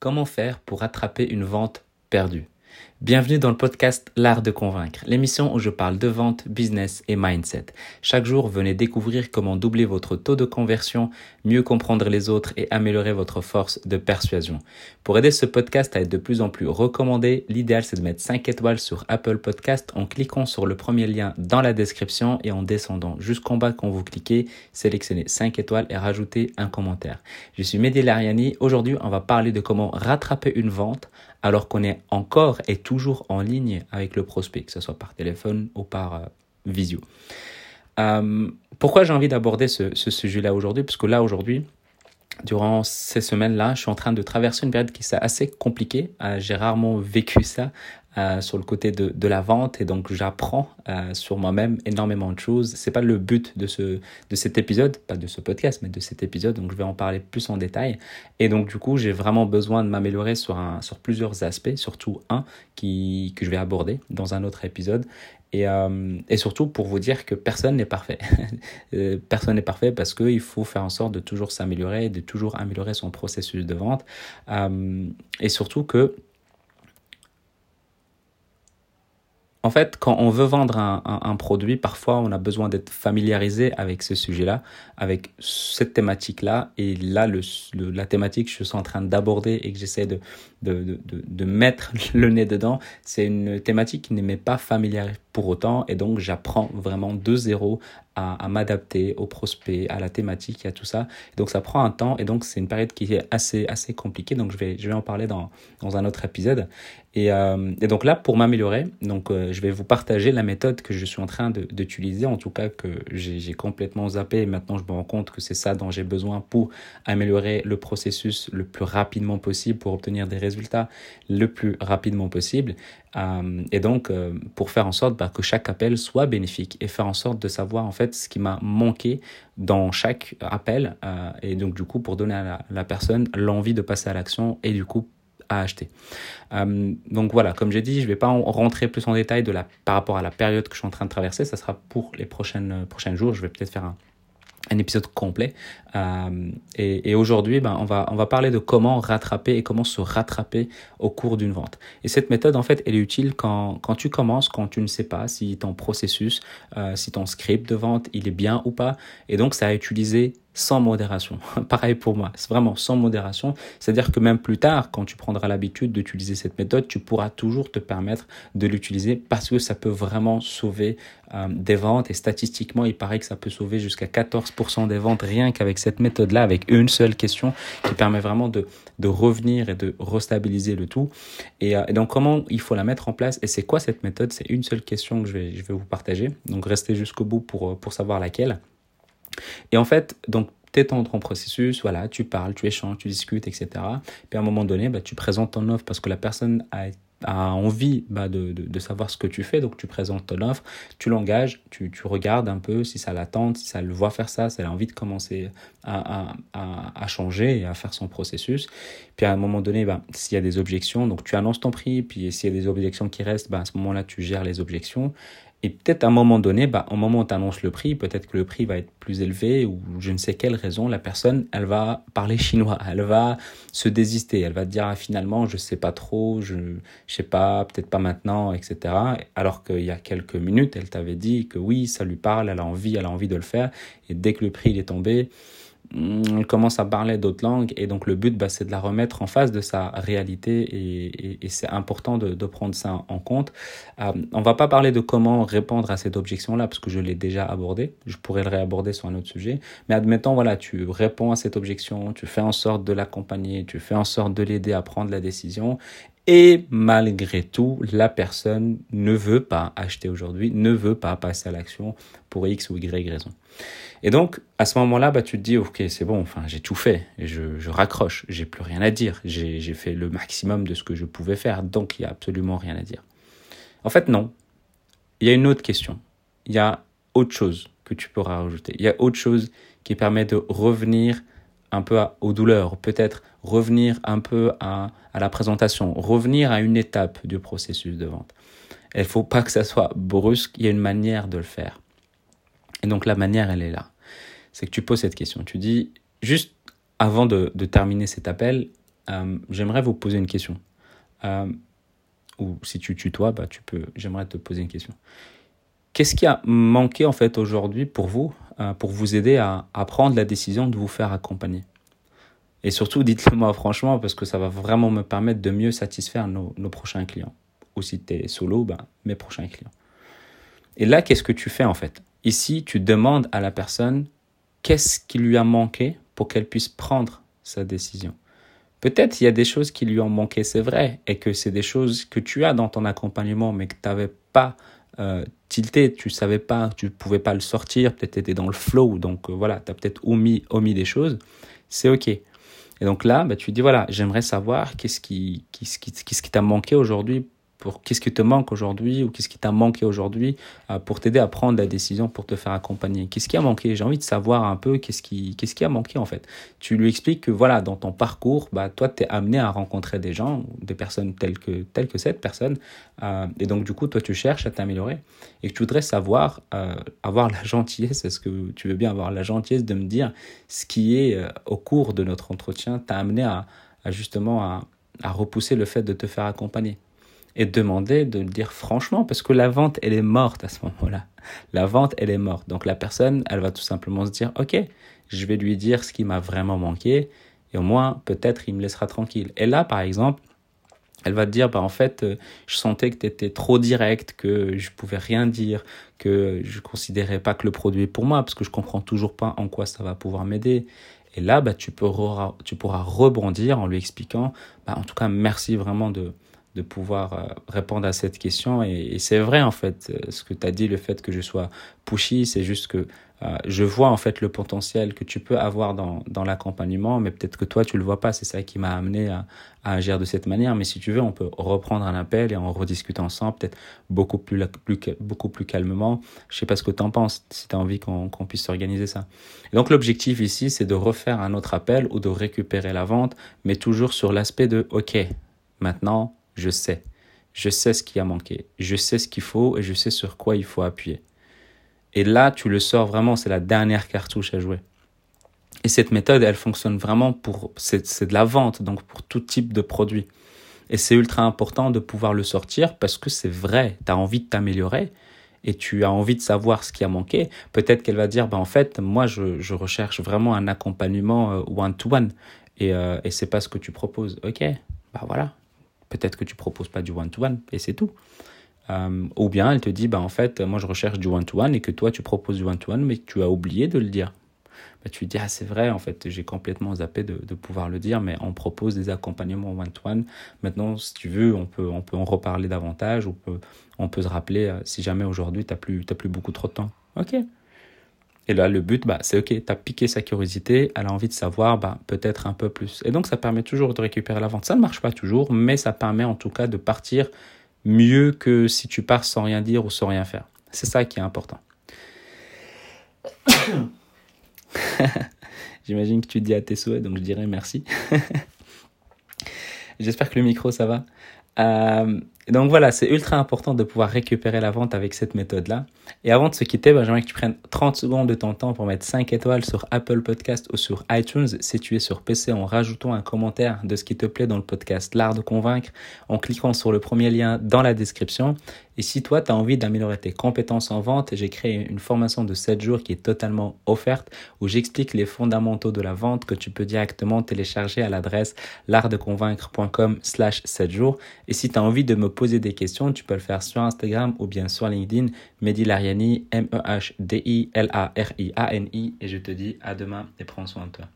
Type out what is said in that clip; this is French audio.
Comment faire pour attraper une vente perdue? Bienvenue dans le podcast L'art de convaincre, l'émission où je parle de vente, business et mindset. Chaque jour, venez découvrir comment doubler votre taux de conversion, mieux comprendre les autres et améliorer votre force de persuasion. Pour aider ce podcast à être de plus en plus recommandé, l'idéal c'est de mettre 5 étoiles sur Apple Podcast en cliquant sur le premier lien dans la description et en descendant jusqu'en bas quand vous cliquez, sélectionnez 5 étoiles et rajoutez un commentaire. Je suis Mehdi Lariani. Aujourd'hui, on va parler de comment rattraper une vente alors qu'on est encore et toujours en ligne avec le prospect, que ce soit par téléphone ou par euh, visio. Euh, pourquoi j'ai envie d'aborder ce, sujet-là aujourd'hui? Parce que là, aujourd'hui, durant ces semaines-là, je suis en train de traverser une période qui est assez compliquée. Euh, j'ai rarement vécu ça euh, sur le côté de, de, la vente et donc j'apprends euh, sur moi-même énormément de choses. C'est pas le but de ce de cet épisode, pas de ce podcast, mais de cet épisode. Donc je vais en parler plus en détail. Et donc du coup, j'ai vraiment besoin de m'améliorer sur sur plusieurs aspects, surtout un qui que je vais aborder dans un autre épisode. Et, euh, et, surtout pour vous dire que personne n'est parfait. personne n'est parfait parce qu'il faut faire en sorte de toujours s'améliorer, de toujours améliorer son processus de vente. et surtout que En fait, quand on veut vendre un, produit, parfois on a besoin d'être familiarisé avec ce sujet-là, avec cette thématique-là. Et là, le, la thématique que je suis en train d'aborder et que j'essaie de, mettre le nez dedans, c'est une thématique qui ne m'est pas familière pour autant. Et donc, j'apprends vraiment de zéro à, m'adapter aux prospects, à la thématique, à tout ça. donc ça prend un temps et donc c'est une période qui est assez, assez compliquée. Donc je vais, en parler dans, dans un autre épisode. Et, euh, donc là, pour m'améliorer, donc euh, je vais vous partager la méthode que je suis en train d'utiliser, en tout cas que j'ai complètement zappé maintenant je me rends compte que c'est ça dont j'ai besoin pour améliorer le processus le plus rapidement possible, pour obtenir des résultats le plus rapidement possible. Euh, et donc, euh, pour faire en sorte bah, que chaque appel soit bénéfique et faire en sorte de savoir en fait ce qui m'a manqué dans chaque appel. Euh, et donc, du coup, pour donner à la, personne l'envie de passer à l'action et du coup à acheter. donc voilà, comme j'ai dit, je ne vais pas en rentrer plus en détail par rapport à la période que je suis en train de traverser. Ça sera pour les prochaines, prochains jours. Je vais peut-être faire un, un épisode complet. Euh, et, aujourd'hui, ben, on, va, on va parler de comment rattraper et comment se rattraper au cours d'une vente. Et cette méthode, en fait, elle est utile quand, quand tu commences, quand tu ne sais pas si ton processus, euh, si ton script de vente, il est bien ou pas. Et donc, ça a utilisé sans modération. Pareil pour moi, c'est vraiment sans modération. C'est-à-dire que même plus tard, quand tu prendras l'habitude d'utiliser cette méthode, tu pourras toujours te permettre de l'utiliser parce que ça peut vraiment sauver euh, des ventes. Et statistiquement, il paraît que ça peut sauver jusqu'à 14% des ventes rien qu'avec cette méthode-là, avec une seule question qui permet vraiment de, de revenir et de restabiliser le tout. Et, euh, et, donc, comment il faut la mettre en place? Et c'est quoi cette méthode? C'est une seule question que je vais, je vais vous partager. Donc, restez jusqu'au bout pour, pour savoir laquelle. Et en fait, donc, tu ton processus, voilà, tu parles, tu échanges, tu discutes, etc. Puis à un moment donné, bah, tu présentes ton offre parce que la personne a, a envie bah, de, de, savoir ce que tu fais. Donc tu présentes ton offre, tu l'engages, tu, tu regardes un peu si ça l'attend, si ça le voit faire ça, si elle a envie de commencer à, à, à, changer et à faire son processus. Puis à un moment donné, bah, s'il y a des objections, donc tu annonces ton prix, puis s'il y a des objections qui restent, bah, à ce moment-là, tu gères les objections. Et peut-être à un moment donné, bah, au moment où tu annonces le prix, peut-être que le prix va être plus élevé ou je ne sais quelle raison, la personne, elle va parler chinois, elle va se désister, elle va dire ah, finalement, je sais pas trop, je, je sais pas, peut-être pas maintenant, etc. Alors qu'il y a quelques minutes, elle t'avait dit que oui, ça lui parle, elle a envie, elle a envie de le faire. Et dès que le prix il est tombé, on commence à parler d'autres langues et donc le but bah, c'est de la remettre en face de sa réalité et, c'est important de, de, prendre ça en compte. Euh, on va pas parler de comment répondre à cette objection là parce que je l'ai déjà abordé, je pourrais le réaborder sur un autre sujet, mais admettons voilà tu réponds à cette objection, tu fais en sorte de l'accompagner, tu fais en sorte de l'aider à prendre la décision et malgré tout, la personne ne veut pas acheter aujourd'hui, ne veut pas passer à l'action pour X ou Y raison. Et donc, à ce moment-là, bah, tu te dis, OK, c'est bon, enfin, j'ai tout fait, je, je raccroche, j'ai plus rien à dire, j'ai fait le maximum de ce que je pouvais faire, donc il n'y a absolument rien à dire. En fait, non. Il y a une autre question. Il y a autre chose que tu pourras rajouter. Il y a autre chose qui permet de revenir un peu aux douleurs, peut-être revenir un peu à, à, la présentation, revenir à une étape du processus de vente. Il ne faut pas que ça soit brusque, il y a une manière de le faire. Et donc la manière, elle est là. C'est que tu poses cette question. Tu dis, juste avant de, de terminer cet appel, euh, j'aimerais vous poser une question. Euh, ou si tu tutoies, bah, tu peux, j'aimerais te poser une question. Qu'est-ce qui a manqué en fait aujourd'hui pour vous, pour vous aider à, prendre la décision de vous faire accompagner Et surtout, dites-le moi franchement, parce que ça va vraiment me permettre de mieux satisfaire nos, prochains clients. Ou si tu es solo, bah, mes prochains clients. Et là, qu'est-ce que tu fais en fait? Ici, tu demandes à la personne qu'est-ce qui lui a manqué pour qu'elle puisse prendre sa décision. Peut-être il y a des choses qui lui ont manqué, c'est vrai, et que c'est des choses que tu as dans ton accompagnement, mais que tu n'avais pas euh, tilté, tu savais pas, tu pouvais pas le sortir, peut-être tu étais dans le flow, donc euh, voilà, tu as peut-être omis, omis des choses, c'est ok. Et donc là, bah, tu dis voilà, j'aimerais savoir qu'est-ce qui, qu'est-ce qui, qu'est-ce qui t'a manqué aujourd'hui pour qu'est-ce qui te manque aujourd'hui ou qu'est-ce qui t'a manqué aujourd'hui euh, pour t'aider à prendre la décision pour te faire accompagner. Qu'est-ce qui a manqué? J'ai envie de savoir un peu qu'est-ce qui, qu'est-ce qui a manqué en fait. Tu lui expliques que voilà, dans ton parcours, bah, toi, tu es amené à rencontrer des gens, des personnes telles que, telles que cette personne. Euh, et donc, du coup, toi, tu cherches à t'améliorer et que tu voudrais savoir, euh, avoir la gentillesse, est-ce que tu veux bien avoir la gentillesse de me dire ce qui est, au cours de notre entretien, t'a amené à, justement à repousser le fait de te faire accompagner? Et demander de le dire franchement parce que la vente, elle est morte à ce moment-là. La vente, elle est morte. Donc la personne, elle va tout simplement se dire, OK, je vais lui dire ce qui m'a vraiment manqué et au moins, peut-être, il me laissera tranquille. Et là, par exemple, elle va te dire, bah, en fait, euh, je sentais que tu étais trop direct, que je pouvais rien dire, que je considérais pas que le produit est pour moi, parce que je comprends toujours pas en quoi ça va pouvoir m'aider. Et là, bah, tu, peux tu pourras rebondir en lui expliquant, bah, en tout cas, merci vraiment de, de pouvoir euh, répondre à cette question. Et, c'est vrai, en fait, euh, ce que tu as dit, le fait que je sois pushy, c'est juste que euh, je vois en fait le potentiel que tu peux avoir dans, dans l'accompagnement, mais peut-être que toi, tu le vois pas. C'est ça qui m'a amené à, agir de cette manière. Mais si tu veux, on peut reprendre un appel et en rediscuter ensemble, peut-être beaucoup plus, beaucoup plus calmement. Je sais pas ce que tu en penses, si tu as envie qu'on puisse organiser ça. Donc, l'objectif ici, c'est de refaire un autre appel ou de récupérer la vente, mais toujours sur l'aspect de, OK, maintenant, je sais. Je sais ce qui a manqué. Je sais ce qu'il faut et je sais sur quoi il faut appuyer. Et là, tu le sors vraiment, c'est la dernière cartouche à jouer. Et cette méthode, elle fonctionne vraiment pour, c'est de la vente, donc pour tout type de produit. Et c'est ultra important de pouvoir le sortir parce que c'est vrai, tu as envie de t'améliorer et tu as envie de savoir ce qui a manqué. Peut-être qu'elle va dire, bah, en fait, moi, je, recherche vraiment un accompagnement euh, one-to-one et, euh, et c'est pas ce que tu proposes. Ok, bah voilà, Peut-être que tu proposes pas du one-to-one et c'est tout. Euh, ou bien elle te dit, bah, en fait, moi je recherche du one-to-one et que toi tu proposes du one-to-one, mais tu as oublié de le dire. Bah, tu dis, ah c'est vrai, en fait, j'ai complètement zappé de, de, pouvoir le dire, mais on propose des accompagnements one-to-one. Maintenant, si tu veux, on peut, on peut en reparler davantage, on peut, on peut se rappeler euh, si jamais aujourd'hui tu n'as plus, plus beaucoup trop de temps. Ok, et là, le but, bah, c'est OK, tu as piqué sa curiosité, elle a envie de savoir bah, peut-être un peu plus. Et donc, ça permet toujours de récupérer la vente. Ça ne marche pas toujours, mais ça permet en tout cas de partir mieux que si tu pars sans rien dire ou sans rien faire. C'est ça qui est important. J'imagine que tu dis à tes souhaits, donc je dirais merci. J'espère que le micro, ça va. Euh, donc voilà, c'est ultra important de pouvoir récupérer la vente avec cette méthode-là. Et avant de se quitter, ben, j'aimerais que tu prennes 30 secondes de ton temps pour mettre 5 étoiles sur Apple Podcast ou sur iTunes si tu es sur PC en rajoutant un commentaire de ce qui te plaît dans le podcast L'Art de Convaincre en cliquant sur le premier lien dans la description. Et si toi, tu as envie d'améliorer tes compétences en vente, j'ai créé une formation de 7 jours qui est totalement offerte où j'explique les fondamentaux de la vente que tu peux directement télécharger à l'adresse l'artdeconvaincre.com slash 7 jours. Et si tu as envie de me poser des questions, tu peux le faire sur Instagram ou bien sur LinkedIn, Mehdi Lariani, M-E-H-D-I-L-A-R-I-A-N-I. Et je te dis à demain et prends soin de toi.